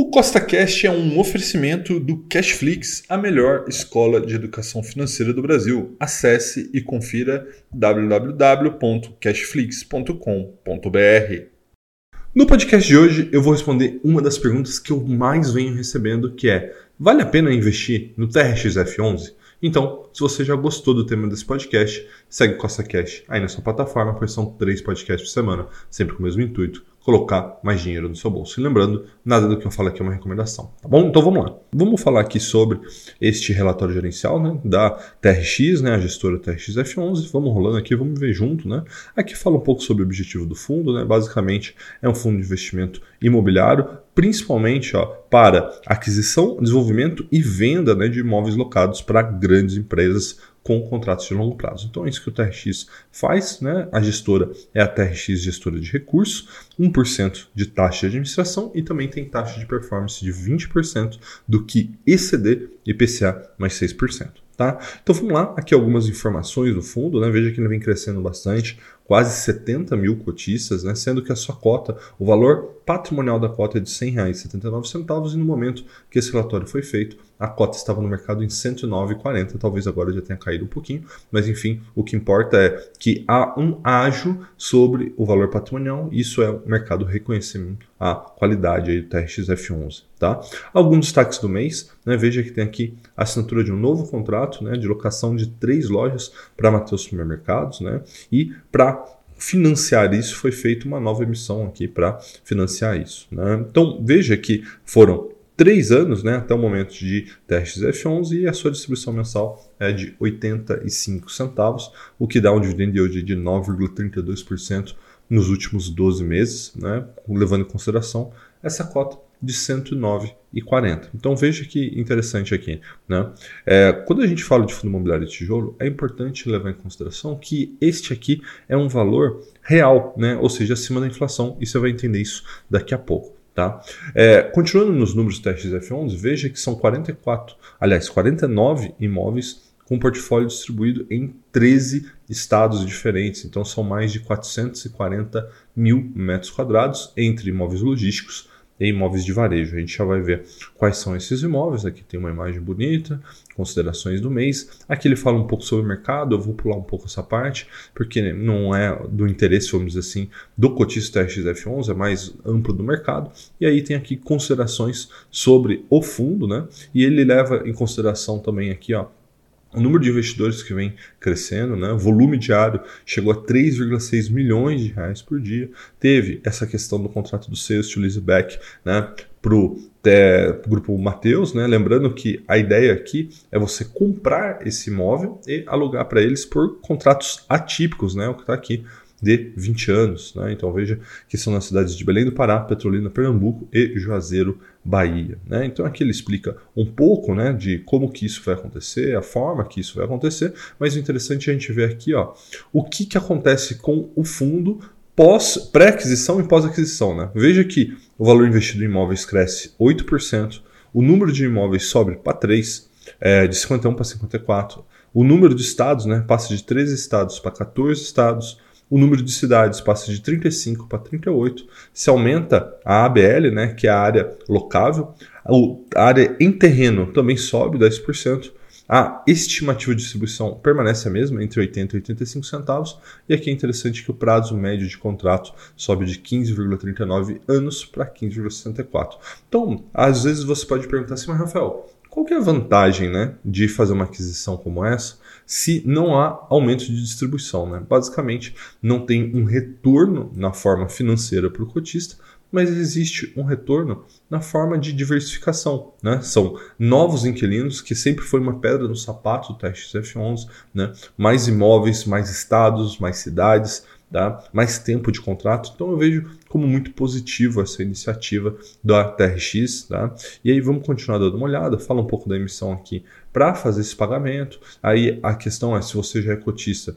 O CostaCast é um oferecimento do Cashflix, a melhor escola de educação financeira do Brasil. Acesse e confira www.cashflix.com.br. No podcast de hoje, eu vou responder uma das perguntas que eu mais venho recebendo, que é: vale a pena investir no TRXF11? Então, se você já gostou do tema desse podcast, segue o CostaCast aí na sua plataforma, pois são três podcasts por semana, sempre com o mesmo intuito colocar mais dinheiro no seu bolso. E lembrando, nada do que eu falo aqui é uma recomendação, tá bom? Então vamos lá. Vamos falar aqui sobre este relatório gerencial né, da TRX, né, a gestora TRX F11. Vamos rolando aqui, vamos ver junto. Né? Aqui fala um pouco sobre o objetivo do fundo. Né? Basicamente, é um fundo de investimento imobiliário, principalmente ó, para aquisição, desenvolvimento e venda né, de imóveis locados para grandes empresas com contratos de longo prazo. Então é isso que o TRX faz, né? A gestora é a TRX gestora de recursos, 1% de taxa de administração e também tem taxa de performance de 20% do que exceder IPCA mais 6%. Tá? Então vamos lá, aqui algumas informações do fundo, né? veja que ele vem crescendo bastante, quase 70 mil cotistas, né? sendo que a sua cota, o valor patrimonial da cota é de R$ 100,79 e no momento que esse relatório foi feito, a cota estava no mercado em 109,40, talvez agora já tenha caído um pouquinho, mas enfim, o que importa é que há um ágio sobre o valor patrimonial, isso é o mercado reconhecimento a qualidade aí do TRX-F11. Tá? Alguns destaques do mês, né? veja que tem aqui a assinatura de um novo contrato né? de locação de três lojas para Mateus Supermercados né? e para financiar isso foi feita uma nova emissão aqui para financiar isso. Né? Então veja que foram três anos né, até o momento de testes F11 e a sua distribuição mensal é de 85 centavos, o que dá um dividendo de hoje de 9,32% nos últimos 12 meses, né, levando em consideração essa cota de 109,40. Então veja que interessante aqui. Né? É, quando a gente fala de fundo imobiliário de tijolo, é importante levar em consideração que este aqui é um valor real, né? ou seja, acima da inflação, e você vai entender isso daqui a pouco. Tá? É, continuando nos números do testes F11, veja que são 44, aliás, 49 imóveis com portfólio distribuído em 13 estados diferentes. Então são mais de 440 mil metros quadrados entre imóveis logísticos, e imóveis de varejo. A gente já vai ver quais são esses imóveis. Aqui tem uma imagem bonita, considerações do mês. Aqui ele fala um pouco sobre o mercado, eu vou pular um pouco essa parte, porque não é do interesse, vamos dizer assim, do cotista TXF11, é mais amplo do mercado. E aí tem aqui considerações sobre o fundo, né? E ele leva em consideração também aqui, ó, o número de investidores que vem crescendo, né? o volume diário chegou a 3,6 milhões de reais por dia. Teve essa questão do contrato do Sales to Leaseback né? para o grupo Mateus, né? lembrando que a ideia aqui é você comprar esse imóvel e alugar para eles por contratos atípicos, né? o que está aqui de 20 anos. Né? Então veja que são nas cidades de Belém do Pará, Petrolina, Pernambuco e Juazeiro, Bahia. Né? Então aqui ele explica um pouco né, de como que isso vai acontecer, a forma que isso vai acontecer, mas o interessante é a gente ver aqui ó, o que, que acontece com o fundo pós pré-aquisição e pós-aquisição. Né? Veja que o valor investido em imóveis cresce 8%, o número de imóveis sobe para 3, é, de 51 para 54, o número de estados né, passa de 13 estados para 14 estados, o número de cidades passa de 35 para 38, se aumenta a ABL, né, que é a área locável, a área em terreno também sobe 10%, a estimativa de distribuição permanece a mesma, entre 80 e 85 centavos, e aqui é interessante que o prazo médio de contrato sobe de 15,39 anos para 15,64. Então, às vezes você pode perguntar assim, mas Rafael, qual que é a vantagem né, de fazer uma aquisição como essa se não há aumento de distribuição? Né? Basicamente, não tem um retorno na forma financeira para o cotista, mas existe um retorno na forma de diversificação. Né? São novos inquilinos, que sempre foi uma pedra no sapato do teste F11, né? mais imóveis, mais estados, mais cidades, tá? mais tempo de contrato. Então eu vejo como muito positivo essa iniciativa da TRX. Tá? E aí vamos continuar dando uma olhada, fala um pouco da emissão aqui para fazer esse pagamento. Aí a questão é se você já é cotista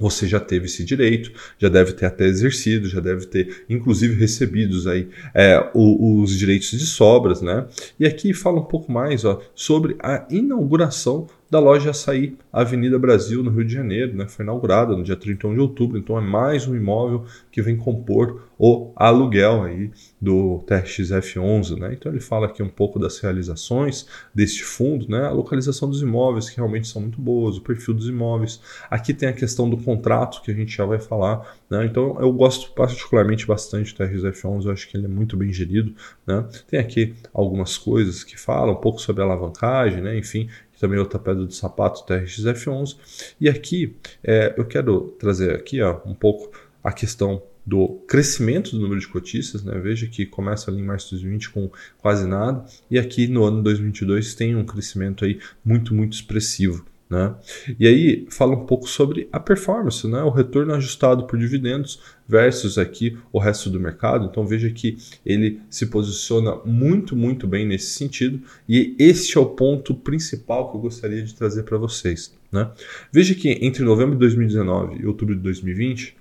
você já teve esse direito, já deve ter até exercido, já deve ter inclusive recebidos aí é, os, os direitos de sobras, né? E aqui fala um pouco mais ó, sobre a inauguração da loja Açaí Avenida Brasil, no Rio de Janeiro. Né? Foi inaugurada no dia 31 de outubro, então é mais um imóvel que vem compor o aluguel aí do TRXF11. Né? Então ele fala aqui um pouco das realizações deste fundo, né? a localização dos imóveis, que realmente são muito boas, o perfil dos imóveis. Aqui tem a questão do contrato, que a gente já vai falar. Né? Então eu gosto particularmente bastante do TRXF11, eu acho que ele é muito bem gerido. Né? Tem aqui algumas coisas que falam um pouco sobre alavancagem, né? enfim, também outra pedra do sapato TRX-F11. E aqui é, eu quero trazer aqui ó, um pouco a questão do crescimento do número de cotistas, né? veja que começa ali em março de 2020 com quase nada, e aqui no ano 2022 tem um crescimento aí muito, muito expressivo. Né? E aí fala um pouco sobre a performance, né? o retorno ajustado por dividendos versus aqui o resto do mercado. Então veja que ele se posiciona muito, muito bem nesse sentido e este é o ponto principal que eu gostaria de trazer para vocês. Né? Veja que entre novembro de 2019 e outubro de 2020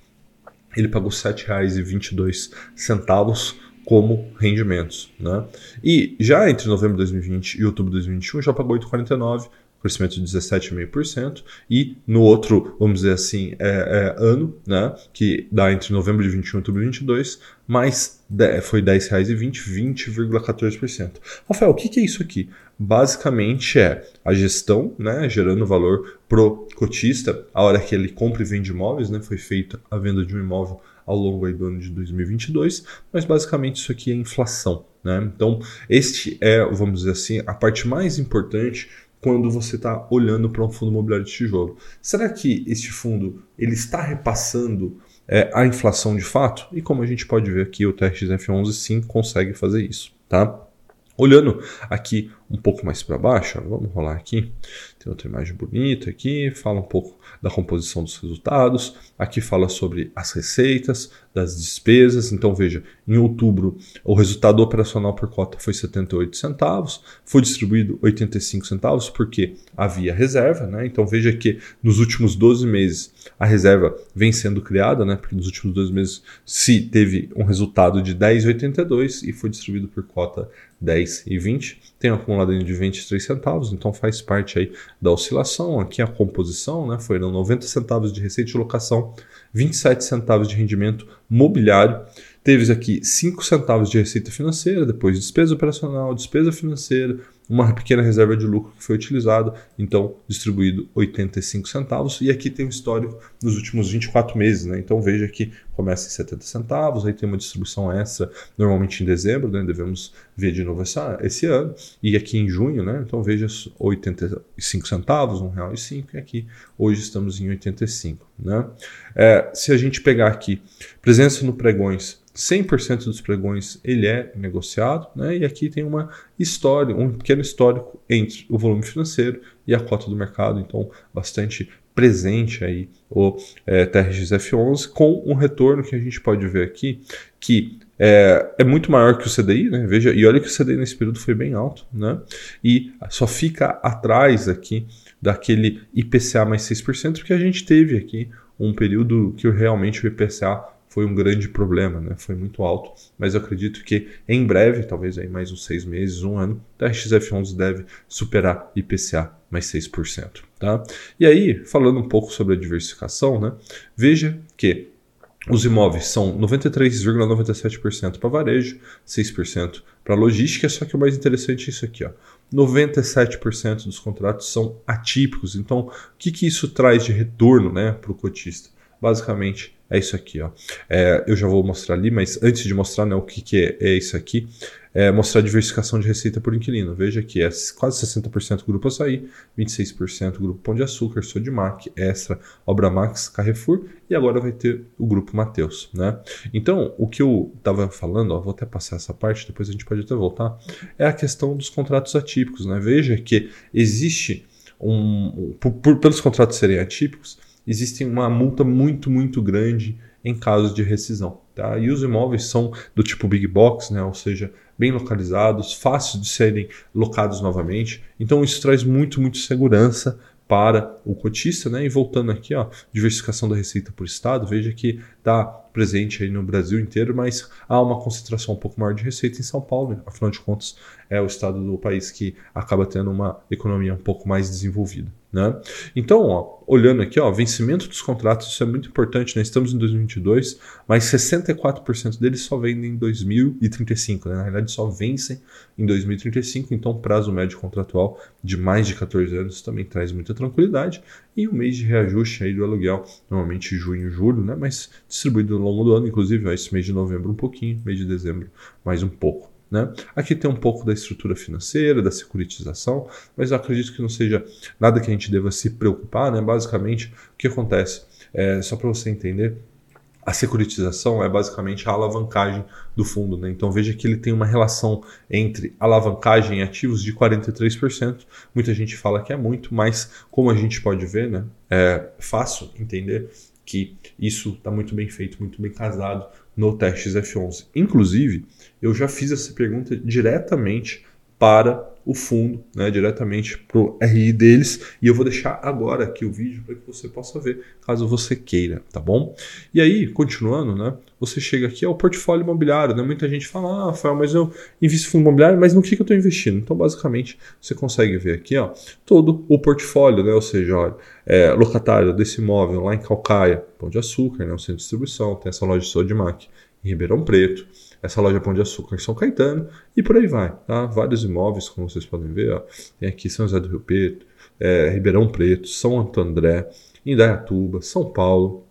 ele pagou R$ 7,22 como rendimentos. Né? E já entre novembro de 2020 e outubro de 2021 já pagou 8,49 crescimento de 17,5%, e no outro, vamos dizer assim, é, é, ano, né, que dá entre novembro de 21 e outubro de 22, mais foi R$ 10,20, 20,14%. Rafael, o que, que é isso aqui? Basicamente é a gestão, né, gerando valor pro cotista, a hora que ele compra e vende imóveis, né, foi feita a venda de um imóvel ao longo do ano de 2022, mas basicamente isso aqui é inflação. Né? Então, este é, vamos dizer assim, a parte mais importante quando você está olhando para um fundo imobiliário de tijolo. Será que este fundo ele está repassando é, a inflação de fato? E como a gente pode ver aqui, o TRXF11 sim consegue fazer isso. Tá? Olhando aqui um pouco mais para baixo, vamos rolar aqui. Tem outra imagem bonita aqui, fala um pouco da composição dos resultados. Aqui fala sobre as receitas, das despesas. Então veja, em outubro o resultado operacional por cota foi 78 centavos, foi distribuído 85 centavos porque havia reserva, né? Então veja que nos últimos 12 meses a reserva vem sendo criada, né? Porque nos últimos 12 meses se teve um resultado de 10,82 e foi distribuído por cota 10,20. Tem um acumulado de 23 centavos, então faz parte aí da oscilação. Aqui a composição, né? Foram 90 centavos de receita de locação, 27 centavos de rendimento mobiliário. Teve aqui 5 centavos de receita financeira, depois despesa operacional, despesa financeira, uma pequena reserva de lucro que foi utilizada, então distribuído 85 centavos. E aqui tem um histórico dos últimos 24 meses, né? Então veja que começa em 70 centavos, aí tem uma distribuição extra normalmente em dezembro, né? Devemos ver de novo essa, esse ano. E aqui em junho, né? Então veja 85 centavos, R$ 1,05 e aqui hoje estamos em 85, né? É, se a gente pegar aqui presença no pregões 100% dos pregões ele é negociado, né? e aqui tem uma história, um pequeno histórico entre o volume financeiro e a cota do mercado, então bastante presente aí o é, TRXF11 com um retorno que a gente pode ver aqui que é, é, muito maior que o CDI, né? Veja, e olha que o CDI nesse período foi bem alto, né? E só fica atrás aqui daquele IPCA mais 6%, porque a gente teve aqui um período que realmente o IPCA foi um grande problema, né? foi muito alto, mas eu acredito que em breve, talvez aí mais uns seis meses, um ano, a RXF11 deve superar IPCA mais 6%. Tá? E aí, falando um pouco sobre a diversificação, né? veja que os imóveis são 93,97% para varejo, 6% para logística, só que o mais interessante é isso aqui. Ó. 97% dos contratos são atípicos. Então, o que, que isso traz de retorno né, para o cotista? Basicamente, é isso aqui. Ó. É, eu já vou mostrar ali, mas antes de mostrar né, o que, que é, é isso aqui, é mostrar a diversificação de receita por inquilino. Veja que é quase 60% Grupo Açaí, 26% Grupo Pão de Açúcar, Sodimac, Extra, Obra Max, Carrefour e agora vai ter o Grupo Mateus. Né? Então, o que eu estava falando, ó, vou até passar essa parte, depois a gente pode até voltar, é a questão dos contratos atípicos. Né? Veja que existe um. Por, por, pelos contratos serem atípicos, existe uma multa muito, muito grande em caso de rescisão. Tá? E os imóveis são do tipo big box, né? ou seja, bem localizados, fáceis de serem locados novamente. Então isso traz muito, muito segurança para o cotista, né? E voltando aqui, ó, diversificação da receita por estado, veja que está presente aí no Brasil inteiro, mas há uma concentração um pouco maior de receita em São Paulo, né? afinal de contas é o estado do país que acaba tendo uma economia um pouco mais desenvolvida. Né? Então, ó, olhando aqui, ó, vencimento dos contratos, isso é muito importante, né? estamos em 2022, mas 64% deles só vendem em 2035, né? na realidade só vencem em 2035, então prazo médio contratual de mais de 14 anos também traz muita tranquilidade, e o mês de reajuste aí do aluguel, normalmente junho e julho, né? mas distribuído ao longo do ano, inclusive ó, esse mês de novembro um pouquinho, mês de dezembro mais um pouco. Né? Aqui tem um pouco da estrutura financeira, da securitização, mas eu acredito que não seja nada que a gente deva se preocupar. Né? Basicamente, o que acontece? É, só para você entender, a securitização é basicamente a alavancagem do fundo. Né? Então veja que ele tem uma relação entre alavancagem e ativos de 43%. Muita gente fala que é muito, mas como a gente pode ver, né? é fácil entender que isso está muito bem feito, muito bem casado no teste F11. Inclusive, eu já fiz essa pergunta diretamente para o fundo, né, diretamente para o RI deles, e eu vou deixar agora aqui o vídeo para que você possa ver, caso você queira, tá bom? E aí, continuando, né, você chega aqui ao portfólio imobiliário, né, muita gente fala, ah, Rafael, mas eu invisto em fundo imobiliário, mas no que, que eu estou investindo? Então, basicamente, você consegue ver aqui, ó, todo o portfólio, né, ou seja, olha, é, locatário desse imóvel lá em Calcaia, Pão de Açúcar, né, um centro de distribuição, tem essa loja de Sodimac em Ribeirão Preto, essa loja Pão de Açúcar em São Caetano e por aí vai. Tá? Vários imóveis, como vocês podem ver. Ó. Tem aqui São José do Rio Preto, é, Ribeirão Preto, São Anto André, Indaiatuba, São Paulo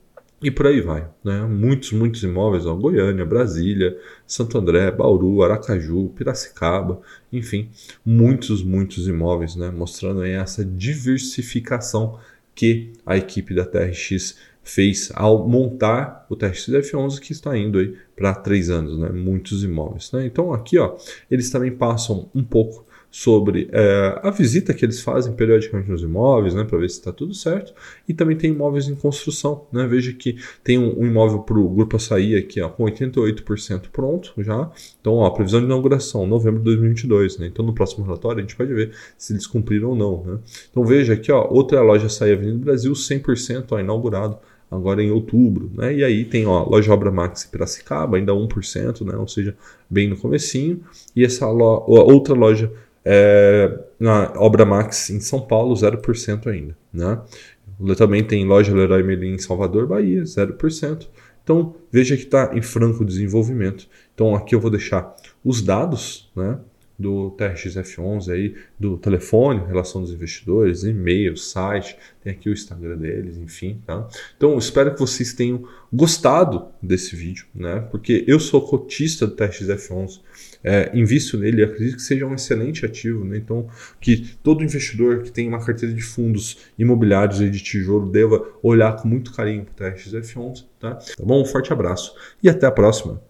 e por aí vai. Né? Muitos, muitos imóveis, ó, Goiânia, Brasília, Santo André, Bauru, Aracaju, Piracicaba, enfim, muitos, muitos imóveis, né? mostrando aí essa diversificação que a equipe da TRX fez ao montar o teste F11 que está indo aí para três anos, né? muitos imóveis. Né? Então aqui ó, eles também passam um pouco sobre é, a visita que eles fazem periodicamente nos imóveis, né, para ver se está tudo certo. E também tem imóveis em construção. Né? Veja que tem um, um imóvel para o Grupo Açaí aqui ó, com 88% pronto já. Então, ó, previsão de inauguração, novembro de 2022. Né? Então, no próximo relatório, a gente pode ver se eles cumpriram ou não. Né? Então, veja aqui, ó, outra loja Açaí Avenida do Brasil, 100% ó, inaugurado agora em outubro, né? E aí tem ó, loja Obra Max Piracicaba, ainda 1%, né? Ou seja, bem no comecinho. E essa lo outra loja é, na Obra Max em São Paulo, 0% ainda. Né? Também tem loja Leroy Merlin em Salvador, Bahia, 0%. Então veja que está em franco desenvolvimento. Então aqui eu vou deixar os dados né, do TRX-F11 aí, do telefone, relação dos investidores, e-mail, site, tem aqui o Instagram deles, enfim, tá? Então, espero que vocês tenham gostado desse vídeo, né? Porque eu sou cotista do TRX-F11, é, invisto nele e acredito que seja um excelente ativo. Né? Então, que todo investidor que tem uma carteira de fundos imobiliários e de tijolo deva olhar com muito carinho para o TRX-F11. Tá? tá bom? Um forte abraço e até a próxima.